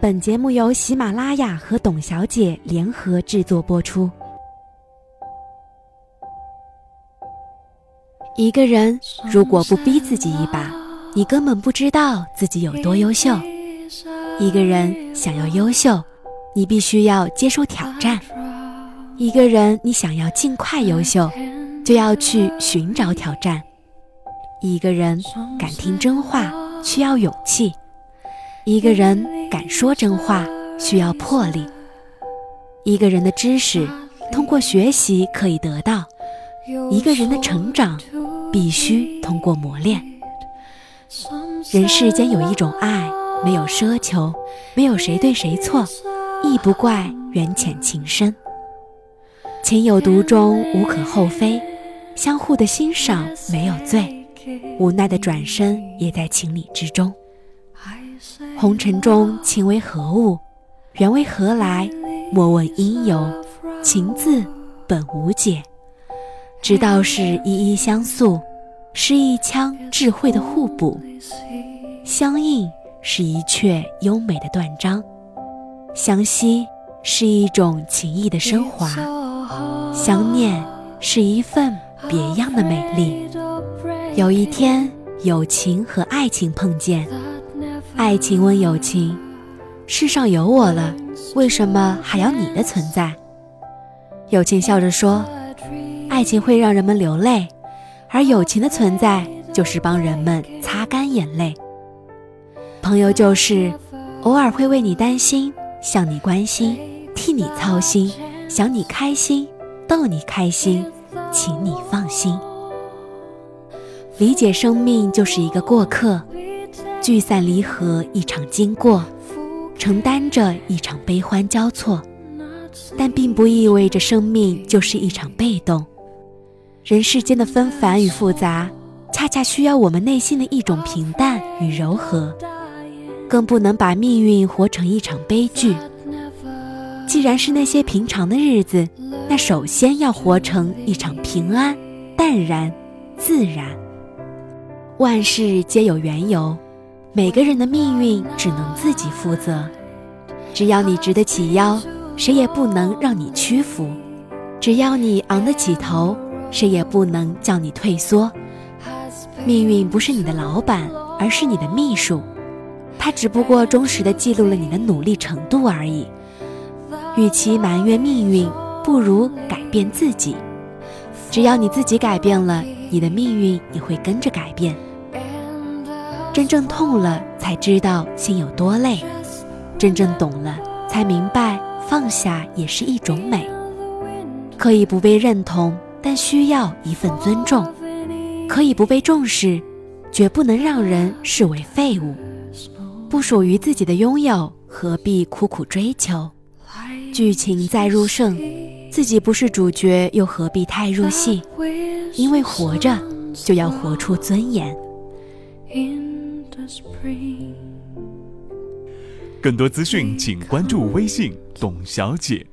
本节目由喜马拉雅和董小姐联合制作播出。一个人如果不逼自己一把，你根本不知道自己有多优秀。一个人想要优秀，你必须要接受挑战。一个人你想要尽快优秀，就要去寻找挑战。一个人敢听真话，需要勇气。一个人敢说真话，需要魄力。一个人的知识通过学习可以得到，一个人的成长必须通过磨练。人世间有一种爱，没有奢求，没有谁对谁错，亦不怪缘浅情深。情有独钟，无可厚非，相互的欣赏没有罪，无奈的转身也在情理之中。红尘中情为何物？缘为何来？莫问因由，情字本无解。知道是一一相诉，是一腔智慧的互补。相应是一阙优美的断章，相惜是一种情谊的升华，相念是一份别样的美丽。有一天，友情和爱情碰见。爱情问友情：世上有我了，为什么还要你的存在？友情笑着说：“爱情会让人们流泪，而友情的存在就是帮人们擦干眼泪。朋友就是偶尔会为你担心，向你关心，替你操心，想你开心，逗你开心，请你放心。理解生命就是一个过客。”聚散离合，一场经过，承担着一场悲欢交错，但并不意味着生命就是一场被动。人世间的纷繁与复杂，恰恰需要我们内心的一种平淡与柔和，更不能把命运活成一场悲剧。既然是那些平常的日子，那首先要活成一场平安、淡然、自然。万事皆有缘由。每个人的命运只能自己负责，只要你直得起腰，谁也不能让你屈服；只要你昂得起头，谁也不能叫你退缩。命运不是你的老板，而是你的秘书，他只不过忠实地记录了你的努力程度而已。与其埋怨命运，不如改变自己。只要你自己改变了，你的命运也会跟着改变。真正痛了，才知道心有多累；真正懂了，才明白放下也是一种美。可以不被认同，但需要一份尊重；可以不被重视，绝不能让人视为废物。不属于自己的拥有，何必苦苦追求？剧情再入胜，自己不是主角，又何必太入戏？因为活着，就要活出尊严。更多资讯，请关注微信“董小姐”。